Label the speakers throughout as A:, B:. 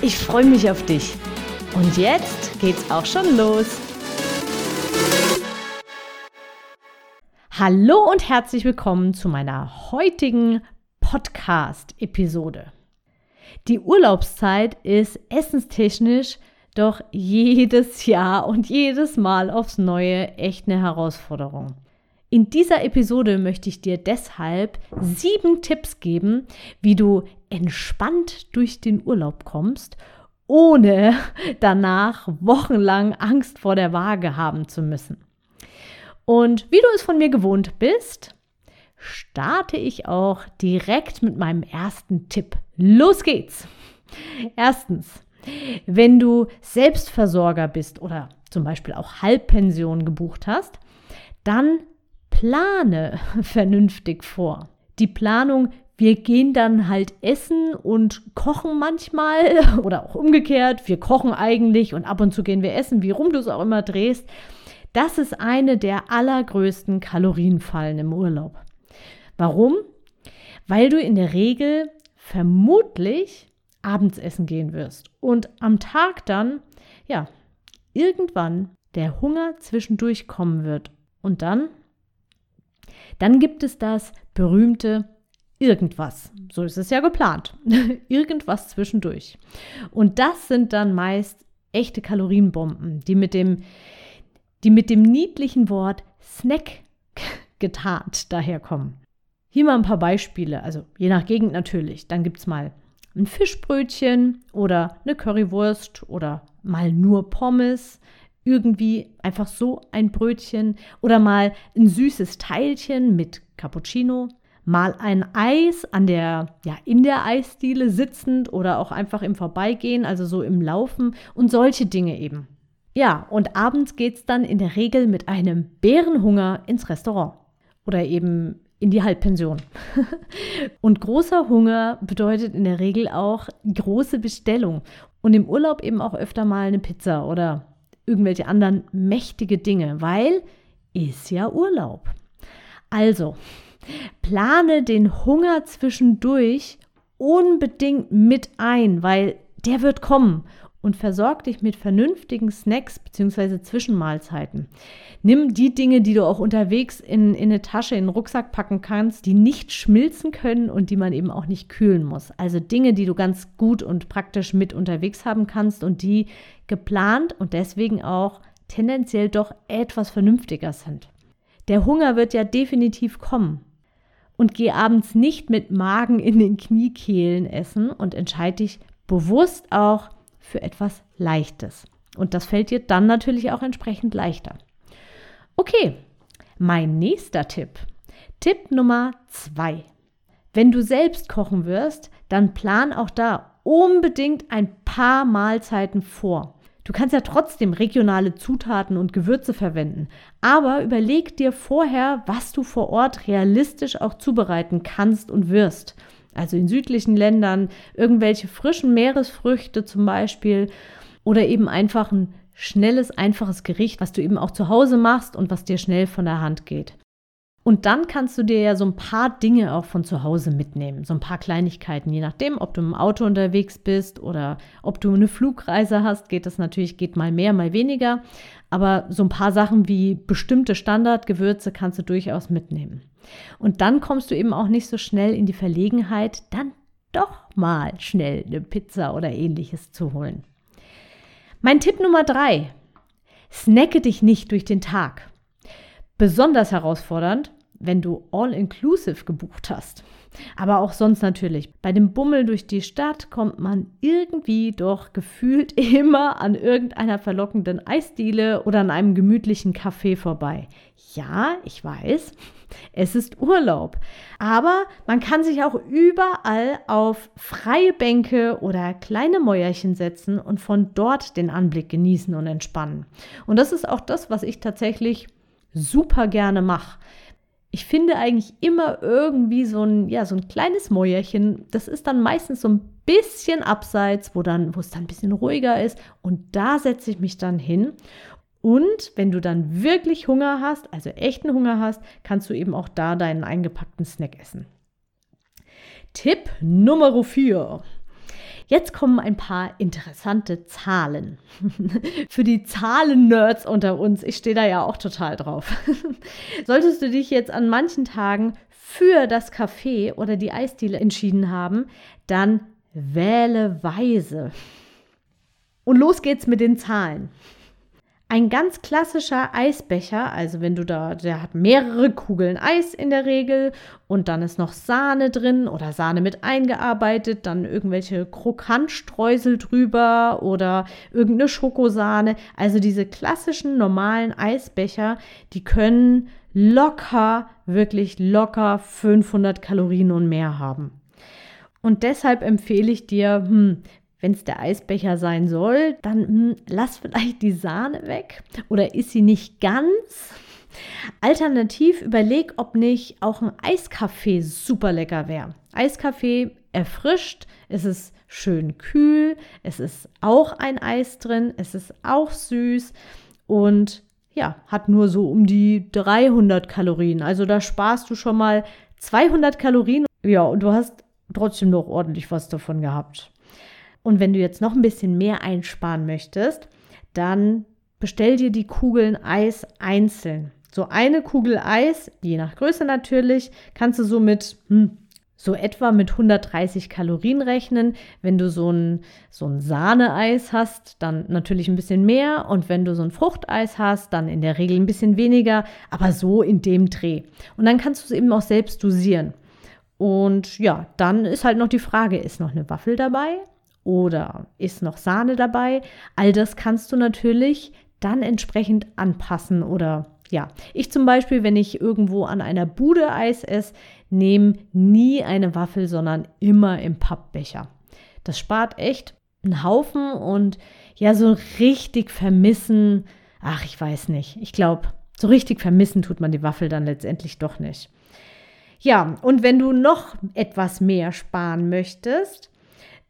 A: Ich freue mich auf dich. Und jetzt geht's auch schon los. Hallo und herzlich willkommen zu meiner heutigen Podcast-Episode. Die Urlaubszeit ist essenstechnisch doch jedes Jahr und jedes Mal aufs Neue echt eine Herausforderung. In dieser Episode möchte ich dir deshalb sieben Tipps geben, wie du entspannt durch den Urlaub kommst, ohne danach wochenlang Angst vor der Waage haben zu müssen. Und wie du es von mir gewohnt bist, starte ich auch direkt mit meinem ersten Tipp. Los geht's! Erstens, wenn du Selbstversorger bist oder zum Beispiel auch Halbpension gebucht hast, dann plane vernünftig vor. Die Planung, wir gehen dann halt essen und kochen manchmal oder auch umgekehrt, wir kochen eigentlich und ab und zu gehen wir essen, wie rum du es auch immer drehst. Das ist eine der allergrößten Kalorienfallen im Urlaub. Warum? Weil du in der Regel vermutlich abends essen gehen wirst und am Tag dann, ja, irgendwann der Hunger zwischendurch kommen wird. Und dann dann gibt es das berühmte irgendwas. So ist es ja geplant. irgendwas zwischendurch. Und das sind dann meist echte Kalorienbomben, die mit dem, die mit dem niedlichen Wort Snack getarnt daherkommen. Hier mal ein paar Beispiele, also je nach Gegend natürlich. Dann gibt es mal ein Fischbrötchen oder eine Currywurst oder mal nur Pommes irgendwie einfach so ein Brötchen oder mal ein süßes Teilchen mit Cappuccino, mal ein Eis an der ja in der Eisdiele sitzend oder auch einfach im Vorbeigehen, also so im Laufen und solche Dinge eben. Ja, und abends geht es dann in der Regel mit einem Bärenhunger ins Restaurant oder eben in die Halbpension. und großer Hunger bedeutet in der Regel auch große Bestellung und im Urlaub eben auch öfter mal eine Pizza oder irgendwelche anderen mächtige Dinge, weil ist ja Urlaub. Also, plane den Hunger zwischendurch unbedingt mit ein, weil der wird kommen und versorg dich mit vernünftigen Snacks bzw. Zwischenmahlzeiten. Nimm die Dinge, die du auch unterwegs in, in eine Tasche, in einen Rucksack packen kannst, die nicht schmilzen können und die man eben auch nicht kühlen muss. Also Dinge, die du ganz gut und praktisch mit unterwegs haben kannst und die geplant und deswegen auch tendenziell doch etwas vernünftiger sind. Der Hunger wird ja definitiv kommen. Und geh abends nicht mit Magen in den Kniekehlen essen und entscheide dich bewusst auch für etwas Leichtes. Und das fällt dir dann natürlich auch entsprechend leichter. Okay, mein nächster Tipp. Tipp Nummer zwei. Wenn du selbst kochen wirst, dann plan auch da unbedingt ein paar Mahlzeiten vor. Du kannst ja trotzdem regionale Zutaten und Gewürze verwenden, aber überleg dir vorher, was du vor Ort realistisch auch zubereiten kannst und wirst. Also in südlichen Ländern irgendwelche frischen Meeresfrüchte zum Beispiel oder eben einfach ein schnelles, einfaches Gericht, was du eben auch zu Hause machst und was dir schnell von der Hand geht. Und dann kannst du dir ja so ein paar Dinge auch von zu Hause mitnehmen, so ein paar Kleinigkeiten, je nachdem, ob du im Auto unterwegs bist oder ob du eine Flugreise hast, geht das natürlich, geht mal mehr, mal weniger. Aber so ein paar Sachen wie bestimmte Standardgewürze kannst du durchaus mitnehmen. Und dann kommst du eben auch nicht so schnell in die Verlegenheit, dann doch mal schnell eine Pizza oder ähnliches zu holen. Mein Tipp Nummer drei. Snacke dich nicht durch den Tag. Besonders herausfordernd wenn du All-Inclusive gebucht hast. Aber auch sonst natürlich. Bei dem Bummel durch die Stadt kommt man irgendwie doch gefühlt immer an irgendeiner verlockenden Eisdiele oder an einem gemütlichen Café vorbei. Ja, ich weiß, es ist Urlaub. Aber man kann sich auch überall auf freie Bänke oder kleine Mäuerchen setzen und von dort den Anblick genießen und entspannen. Und das ist auch das, was ich tatsächlich super gerne mache. Ich finde eigentlich immer irgendwie so ein, ja, so ein kleines Mäuerchen. Das ist dann meistens so ein bisschen abseits, wo, dann, wo es dann ein bisschen ruhiger ist. Und da setze ich mich dann hin. Und wenn du dann wirklich Hunger hast, also echten Hunger hast, kannst du eben auch da deinen eingepackten Snack essen. Tipp Nummer 4. Jetzt kommen ein paar interessante Zahlen. Für die Zahlen-Nerds unter uns, ich stehe da ja auch total drauf. Solltest du dich jetzt an manchen Tagen für das Café oder die Eisdiele entschieden haben, dann wähle weise. Und los geht's mit den Zahlen. Ein ganz klassischer Eisbecher, also wenn du da, der hat mehrere Kugeln Eis in der Regel und dann ist noch Sahne drin oder Sahne mit eingearbeitet, dann irgendwelche Krokantstreusel drüber oder irgendeine Schokosahne. Also diese klassischen normalen Eisbecher, die können locker, wirklich locker 500 Kalorien und mehr haben. Und deshalb empfehle ich dir, hm, wenn es der Eisbecher sein soll, dann hm, lass vielleicht die Sahne weg oder ist sie nicht ganz. Alternativ überleg, ob nicht auch ein Eiskaffee super lecker wäre. Eiskaffee erfrischt, es ist schön kühl, es ist auch ein Eis drin, es ist auch süß und ja, hat nur so um die 300 Kalorien. Also da sparst du schon mal 200 Kalorien. Ja, und du hast trotzdem noch ordentlich was davon gehabt. Und wenn du jetzt noch ein bisschen mehr einsparen möchtest, dann bestell dir die Kugeln Eis einzeln. So eine Kugel Eis, je nach Größe natürlich, kannst du so mit hm, so etwa mit 130 Kalorien rechnen. Wenn du so ein, so ein Sahneeis hast, dann natürlich ein bisschen mehr. Und wenn du so ein Fruchteis hast, dann in der Regel ein bisschen weniger, aber so in dem Dreh. Und dann kannst du es eben auch selbst dosieren. Und ja, dann ist halt noch die Frage, ist noch eine Waffel dabei? Oder ist noch Sahne dabei. All das kannst du natürlich dann entsprechend anpassen oder ja, ich zum Beispiel, wenn ich irgendwo an einer Bude Eis esse, nehme nie eine Waffel, sondern immer im Pappbecher. Das spart echt einen Haufen und ja, so richtig vermissen, ach, ich weiß nicht. Ich glaube, so richtig vermissen tut man die Waffel dann letztendlich doch nicht. Ja, und wenn du noch etwas mehr sparen möchtest,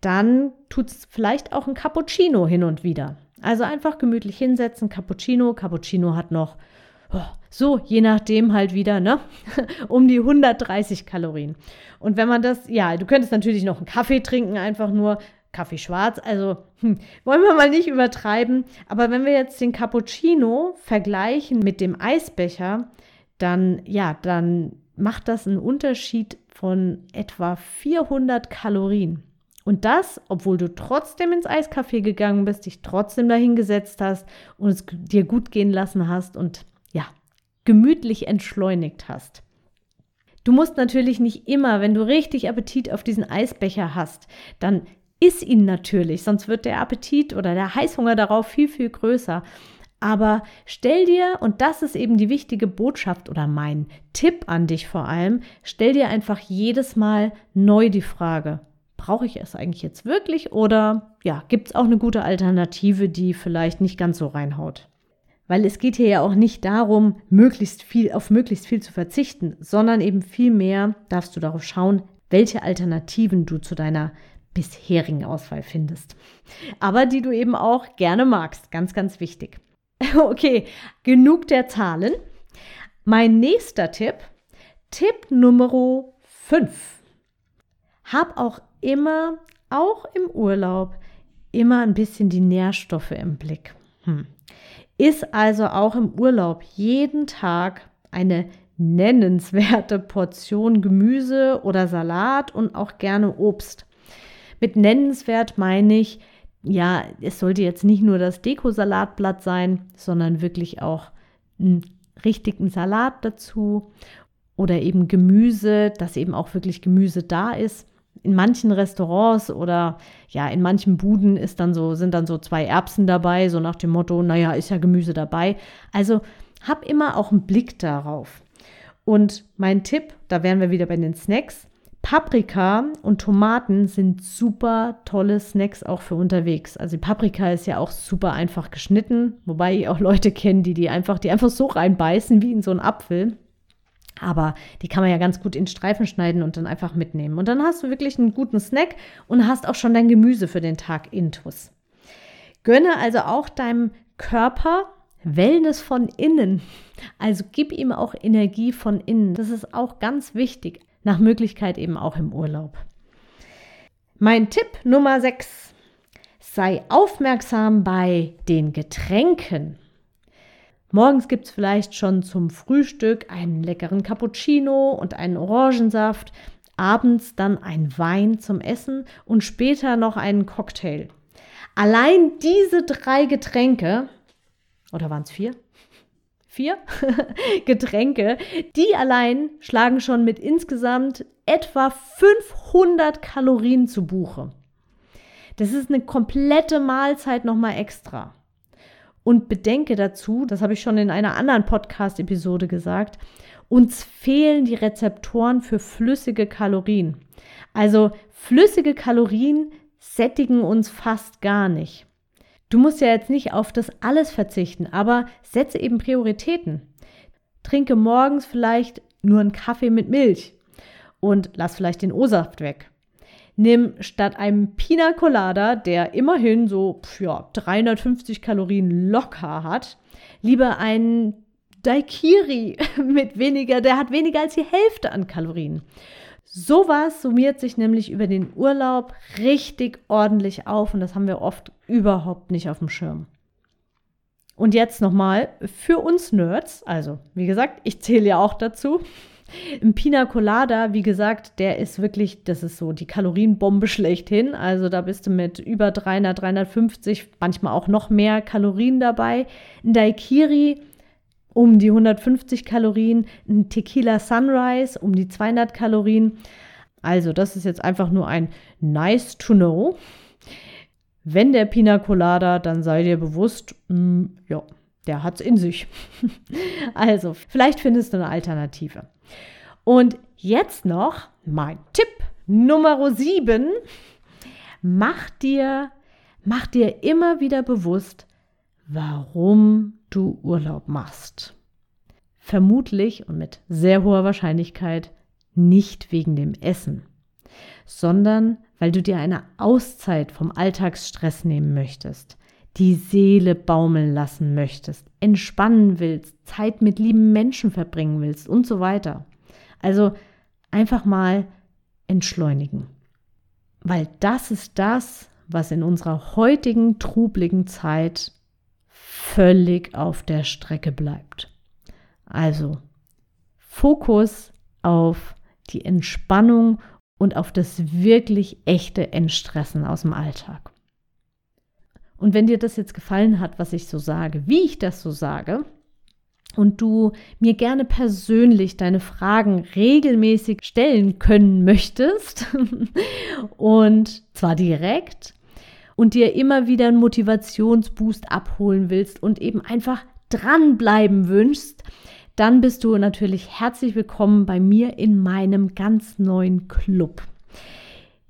A: dann tut es vielleicht auch ein Cappuccino hin und wieder. Also einfach gemütlich hinsetzen, Cappuccino. Cappuccino hat noch oh, so, je nachdem halt wieder, ne? um die 130 Kalorien. Und wenn man das, ja, du könntest natürlich noch einen Kaffee trinken, einfach nur Kaffee schwarz. Also hm, wollen wir mal nicht übertreiben. Aber wenn wir jetzt den Cappuccino vergleichen mit dem Eisbecher, dann, ja, dann macht das einen Unterschied von etwa 400 Kalorien. Und das, obwohl du trotzdem ins Eiscafé gegangen bist, dich trotzdem dahingesetzt hast und es dir gut gehen lassen hast und ja, gemütlich entschleunigt hast. Du musst natürlich nicht immer, wenn du richtig Appetit auf diesen Eisbecher hast, dann iss ihn natürlich, sonst wird der Appetit oder der Heißhunger darauf viel, viel größer. Aber stell dir, und das ist eben die wichtige Botschaft oder mein Tipp an dich vor allem, stell dir einfach jedes Mal neu die Frage, brauche ich es eigentlich jetzt wirklich oder ja, gibt es auch eine gute Alternative, die vielleicht nicht ganz so reinhaut? Weil es geht hier ja auch nicht darum, möglichst viel auf möglichst viel zu verzichten, sondern eben vielmehr darfst du darauf schauen, welche Alternativen du zu deiner bisherigen Auswahl findest. Aber die du eben auch gerne magst. Ganz, ganz wichtig. Okay, genug der Zahlen. Mein nächster Tipp, Tipp Nummer 5. Hab auch immer, auch im Urlaub, immer ein bisschen die Nährstoffe im Blick. Hm. Ist also auch im Urlaub jeden Tag eine nennenswerte Portion Gemüse oder Salat und auch gerne Obst. Mit nennenswert meine ich, ja, es sollte jetzt nicht nur das Dekosalatblatt sein, sondern wirklich auch einen richtigen Salat dazu oder eben Gemüse, dass eben auch wirklich Gemüse da ist. In manchen Restaurants oder ja, in manchen Buden ist dann so, sind dann so zwei Erbsen dabei, so nach dem Motto, naja, ist ja Gemüse dabei. Also hab immer auch einen Blick darauf. Und mein Tipp, da wären wir wieder bei den Snacks. Paprika und Tomaten sind super tolle Snacks auch für unterwegs. Also die Paprika ist ja auch super einfach geschnitten, wobei ich auch Leute kenne, die die einfach, die einfach so reinbeißen wie in so einen Apfel. Aber die kann man ja ganz gut in Streifen schneiden und dann einfach mitnehmen. Und dann hast du wirklich einen guten Snack und hast auch schon dein Gemüse für den Tag intus. Gönne also auch deinem Körper Wellness von innen. Also gib ihm auch Energie von innen. Das ist auch ganz wichtig. Nach Möglichkeit eben auch im Urlaub. Mein Tipp Nummer 6. Sei aufmerksam bei den Getränken. Morgens gibt es vielleicht schon zum Frühstück einen leckeren Cappuccino und einen Orangensaft, abends dann ein Wein zum Essen und später noch einen Cocktail. Allein diese drei Getränke, oder waren es vier? Vier Getränke, die allein schlagen schon mit insgesamt etwa 500 Kalorien zu Buche. Das ist eine komplette Mahlzeit nochmal extra. Und bedenke dazu, das habe ich schon in einer anderen Podcast-Episode gesagt, uns fehlen die Rezeptoren für flüssige Kalorien. Also flüssige Kalorien sättigen uns fast gar nicht. Du musst ja jetzt nicht auf das alles verzichten, aber setze eben Prioritäten. Trinke morgens vielleicht nur einen Kaffee mit Milch und lass vielleicht den O-Saft weg. Nimm statt einem Pina Colada, der immerhin so ja, 350 Kalorien locker hat, lieber einen Daikiri mit weniger, der hat weniger als die Hälfte an Kalorien. Sowas summiert sich nämlich über den Urlaub richtig ordentlich auf und das haben wir oft überhaupt nicht auf dem Schirm. Und jetzt nochmal für uns Nerds, also wie gesagt, ich zähle ja auch dazu. Ein Pina Colada, wie gesagt, der ist wirklich, das ist so die Kalorienbombe schlechthin. Also da bist du mit über 300, 350, manchmal auch noch mehr Kalorien dabei. Ein Daikiri um die 150 Kalorien, ein Tequila Sunrise um die 200 Kalorien. Also das ist jetzt einfach nur ein nice to know. Wenn der Pina Colada, dann sei dir bewusst, mh, mm, ja, der hat es in sich. also, vielleicht findest du eine Alternative. Und jetzt noch mein Tipp Nummer 7. Mach dir, mach dir immer wieder bewusst, warum du Urlaub machst. Vermutlich und mit sehr hoher Wahrscheinlichkeit nicht wegen dem Essen, sondern weil du dir eine Auszeit vom Alltagsstress nehmen möchtest, die Seele baumeln lassen möchtest, entspannen willst, Zeit mit lieben Menschen verbringen willst und so weiter. Also einfach mal entschleunigen. Weil das ist das, was in unserer heutigen trubligen Zeit völlig auf der Strecke bleibt. Also Fokus auf die Entspannung und auf das wirklich echte Entstressen aus dem Alltag. Und wenn dir das jetzt gefallen hat, was ich so sage, wie ich das so sage, und du mir gerne persönlich deine Fragen regelmäßig stellen können möchtest, und zwar direkt, und dir immer wieder einen Motivationsboost abholen willst und eben einfach dranbleiben wünschst, dann bist du natürlich herzlich willkommen bei mir in meinem ganz neuen Club.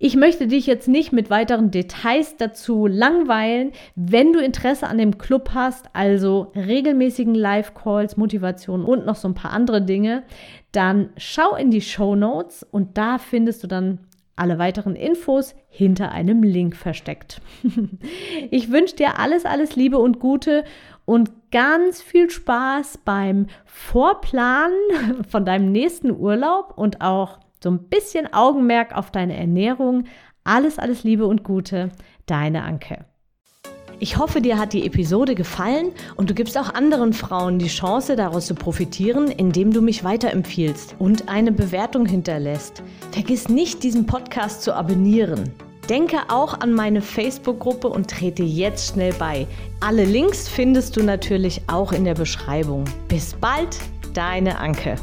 A: Ich möchte dich jetzt nicht mit weiteren Details dazu langweilen. Wenn du Interesse an dem Club hast, also regelmäßigen Live-Calls, Motivation und noch so ein paar andere Dinge, dann schau in die Show Notes und da findest du dann alle weiteren Infos hinter einem Link versteckt. ich wünsche dir alles, alles Liebe und Gute und ganz viel Spaß beim Vorplanen von deinem nächsten Urlaub und auch so ein bisschen Augenmerk auf deine Ernährung. Alles, alles Liebe und Gute, deine Anke. Ich hoffe, dir hat die Episode gefallen und du gibst auch anderen Frauen die Chance, daraus zu profitieren, indem du mich weiterempfiehlst und eine Bewertung hinterlässt. Vergiss nicht, diesen Podcast zu abonnieren. Denke auch an meine Facebook-Gruppe und trete jetzt schnell bei. Alle Links findest du natürlich auch in der Beschreibung. Bis bald, deine Anke.